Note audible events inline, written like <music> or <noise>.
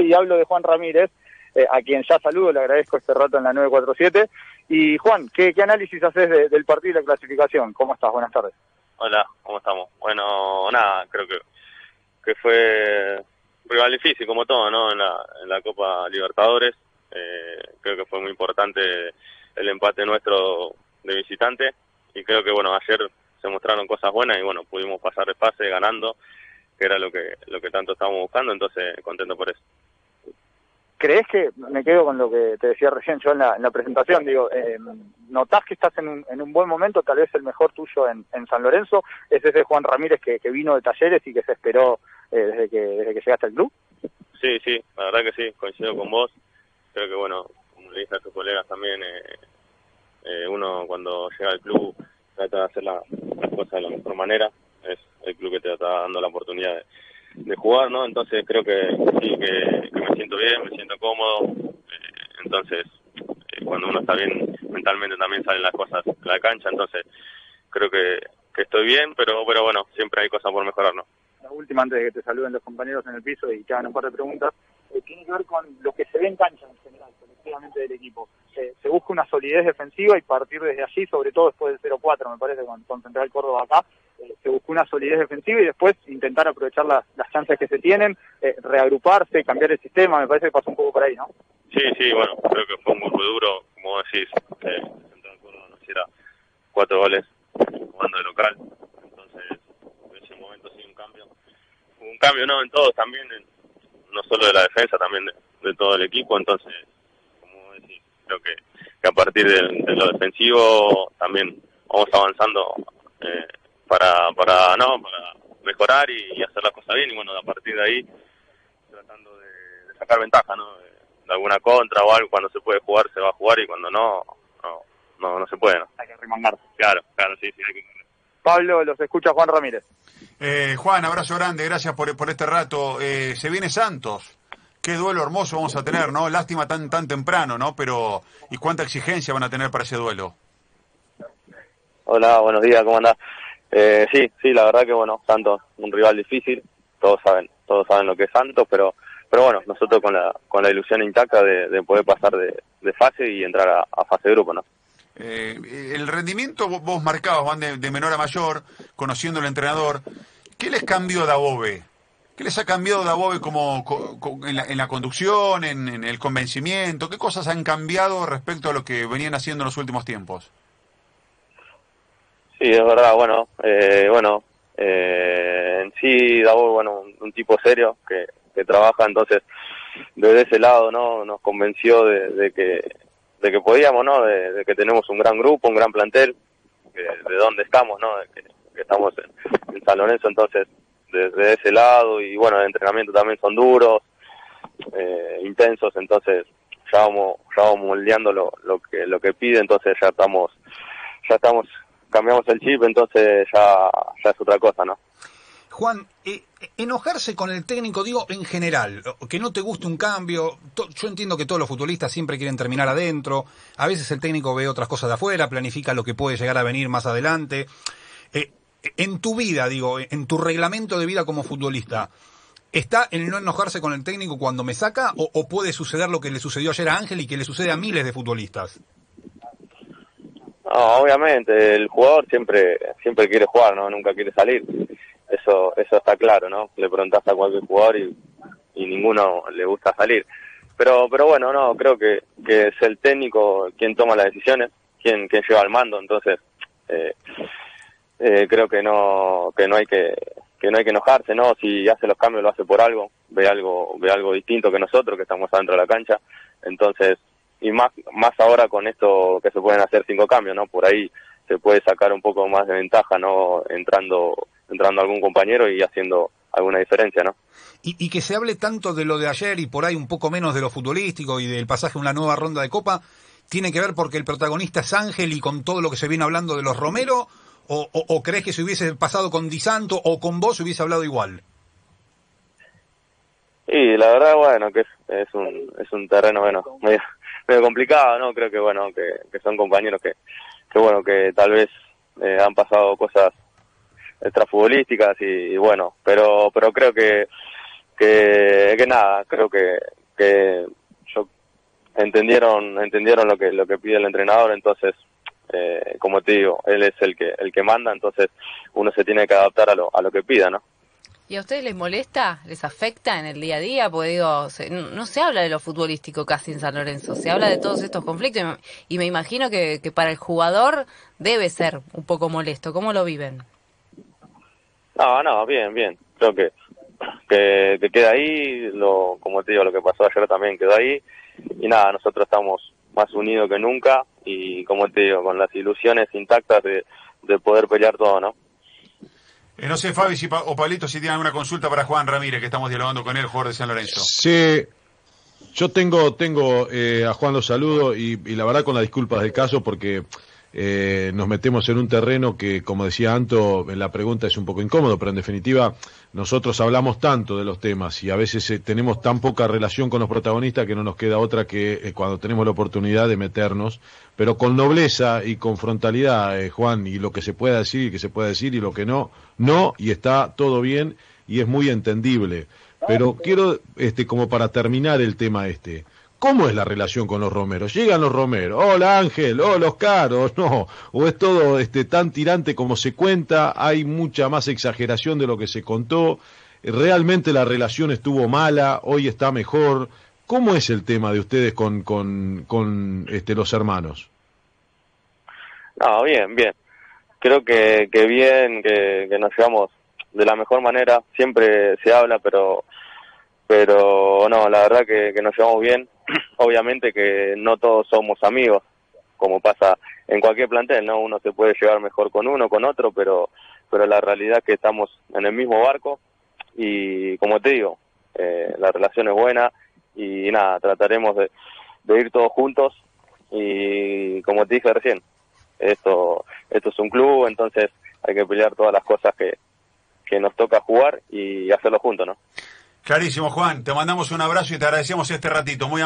y hablo de Juan Ramírez, eh, a quien ya saludo, le agradezco este rato en la 947. Y Juan, ¿qué, qué análisis haces del partido y la clasificación? ¿Cómo estás? Buenas tardes. Hola, ¿cómo estamos? Bueno, nada, creo que, que fue rival difícil como todo, ¿no? En la, en la Copa Libertadores. Eh, creo que fue muy importante el empate nuestro de visitante y creo que, bueno, ayer se mostraron cosas buenas y, bueno, pudimos pasar de fase ganando, que era lo que, lo que tanto estábamos buscando, entonces contento por eso. ¿Crees que, me quedo con lo que te decía recién yo en la, en la presentación, digo, eh, ¿notás que estás en un, en un buen momento, tal vez el mejor tuyo en, San Lorenzo? ¿Es ese Juan Ramírez que, vino de talleres y que se esperó eh, desde, que, desde que llegaste al club? Sí, sí, la verdad que sí, coincido con vos. Creo que, bueno, como le dije a tus colegas también, eh, eh, uno cuando llega al club trata de hacer la, las cosas de la mejor manera. Es el club que te está dando la oportunidad de de jugar, ¿no? Entonces creo que sí, que, me siento bien, me siento cómodo. Eh, entonces, eh, cuando uno está bien mentalmente también salen las cosas de la cancha. Entonces, creo que, que estoy bien, pero, pero bueno, siempre hay cosas por mejorar, ¿no? La última, antes de que te saluden los compañeros en el piso y te hagan un par de preguntas, eh, tiene que ver con lo que se ve en cancha en general, colectivamente del equipo. se busca una solidez defensiva y partir desde allí, sobre todo después del 0-4, me parece, con, con Central Córdoba acá, eh, se buscó una solidez defensiva y después intentar aprovechar las, las chances que se tienen, eh, reagruparse, cambiar el sistema, me parece que pasó un poco por ahí, ¿no? Sí, sí, bueno, creo que fue un golpe duro, como decís, eh, Córdoba nos hiciera cuatro goles jugando de local, entonces en ese momento sí un cambio, un cambio no en todos también, no solo de la defensa, también de, todo el equipo, entonces, como decís, creo que, que a partir de, de lo defensivo también vamos avanzando eh, para, para, no, para mejorar y, hacer las cosas bien y bueno, a partir de ahí tratando de, sacar ventaja, ¿no? De, alguna contra o algo, cuando se puede jugar se va a jugar y cuando no, no, no, se puede, ¿no? Hay que remangarse. Claro, claro, sí, sí, hay que Pablo, los escucha Juan Ramírez. Eh, Juan, abrazo grande, gracias por, por este rato. Eh, se viene Santos. Qué duelo hermoso vamos a tener, ¿no? Lástima tan tan temprano, ¿no? Pero ¿y cuánta exigencia van a tener para ese duelo? Hola, buenos días, ¿cómo andás? Eh, sí, sí, la verdad que bueno, Santos, un rival difícil, todos saben, todos saben lo que es Santos, pero pero bueno, nosotros con la, con la ilusión intacta de, poder pasar de, fase y entrar a, fase de grupo, ¿no? Eh, el rendimiento vos marcabas, van de, menor a mayor, conociendo al entrenador. ¿Qué les cambió Dabove? ¿Qué les ha cambiado Dabove como, en, la, en, la, conducción, en, en, el convencimiento? ¿Qué cosas han cambiado respecto a lo que venían haciendo en los últimos tiempos? Sí, es verdad, bueno, eh, bueno, eh, en sí Davo, bueno, un, tipo serio que, que, trabaja, entonces desde ese lado, ¿no? Nos convenció de, que de que podíamos, ¿no? De, que tenemos un gran grupo, un gran plantel, de dónde estamos, ¿no? De que, estamos en, San Lorenzo, entonces desde ese lado y bueno, el entrenamiento también son duros, eh, intensos, entonces ya vamos, ya vamos moldeando lo, lo que lo que pide, entonces ya estamos ya estamos cambiamos el chip, entonces ya, ya es otra cosa, ¿no? Juan, eh, enojarse con el técnico, digo, en general, que no te guste un cambio, yo entiendo que todos los futbolistas siempre quieren terminar adentro, a veces el técnico ve otras cosas de afuera, planifica lo que puede llegar a venir más adelante. Eh, en tu vida, digo, en tu reglamento de vida como futbolista, ¿está el no enojarse con el técnico cuando me saca o, o puede suceder lo que le sucedió ayer a Ángel y que le sucede a miles de futbolistas? No, obviamente, el jugador siempre siempre quiere jugar, ¿no? Nunca quiere salir. Eso eso está claro, ¿no? Le preguntás a cualquier jugador y, y ninguno le gusta salir. Pero pero bueno, no, creo que, que es el técnico quien toma las decisiones, quien, quien lleva el mando, entonces eh, eh, creo que no que no hay que que no hay que enojarse, ¿no? Si hace los cambios lo hace por algo, ve algo ve algo distinto que nosotros que estamos adentro de la cancha. Entonces, y más, más ahora con esto que se pueden hacer cinco cambios, ¿no? Por ahí se puede sacar un poco más de ventaja, ¿no? Entrando, entrando algún compañero y haciendo alguna diferencia, ¿no? Y, y, que se hable tanto de lo de ayer y por ahí un poco menos de lo futbolístico y del pasaje a una nueva ronda de Copa, ¿tiene que ver porque el protagonista es Ángel y con todo lo que se viene hablando de los Romero? ¿O, o, crees que si hubiese pasado con Di Santo o con vos hubiese hablado igual? Y la verdad, bueno, que es, es, un, es un terreno, bueno, medio, medio complicado, ¿no? Creo que, bueno, que, que son compañeros que, que, bueno, que tal vez eh, han pasado cosas extrafutbolísticas y, y, bueno, pero pero creo que que, que nada, creo que, que yo entendieron entendieron lo que lo que pide el entrenador, entonces eh, como te digo, él es el que el que manda, entonces uno se tiene que adaptar a lo a lo que pida, ¿no? ¿Y a ustedes les molesta? ¿Les afecta en el día a día? Porque digo, se- no, se habla de lo futbolístico casi en San Lorenzo, se habla de todos estos conflictos y me, y me imagino que, que para el jugador debe ser un poco molesto. ¿Cómo lo viven? No, no, bien, bien. Creo que, que, que queda ahí, lo, como te digo, lo que pasó ayer también quedó ahí. Y nada, nosotros estamos más unidos que nunca y, como te digo, con las ilusiones intactas de, de poder pelear todo, ¿no? Eh, no sé, Fabi si Pa- o Pablito, si tienen alguna consulta para Juan Ramírez, que estamos dialogando con él, jugador de San Lorenzo. Sí, yo tengo, tengo eh, a Juan los saludo y, y la verdad con las disculpas del caso porque eh, nos metemos en un terreno que, como decía Anto, en la pregunta es un poco incómodo, pero en definitiva nosotros hablamos tanto de los temas y a veces eh, tenemos tan poca relación con los protagonistas que no nos queda otra que eh, cuando tenemos la oportunidad de meternos, pero con nobleza y con frontalidad, eh, Juan, y lo que se pueda decir y que se pueda decir y lo que no, no, y está todo bien y es muy entendible. Pero quiero, este, como para terminar el tema este, ¿cómo es la relación con los romeros? Llegan los romeros, hola Ángel, hola Oscar, o no, o es todo este, tan tirante como se cuenta, hay mucha más exageración de lo que se contó, realmente la relación estuvo mala, hoy está mejor. ¿Cómo es el tema de ustedes con, con, con este, los hermanos? No, bien, bien. Creo que, que bien, que, que nos llevamos de la mejor manera. Siempre se habla, pero pero no, la verdad que, que nos llevamos bien. <clears throat> Obviamente que no todos somos amigos, como pasa en cualquier plantel, ¿no? Uno se puede llevar mejor con uno, con otro, pero pero la realidad es que estamos en el mismo barco y como te digo, eh, la relación es buena y nada, trataremos de, de ir todos juntos y como te dije recién, esto esto es un club, entonces hay que pelear todas las cosas que, que nos toca jugar y hacerlo juntos, ¿no? Clarísimo, Juan. Te mandamos un abrazo y te agradecemos este ratito. Muy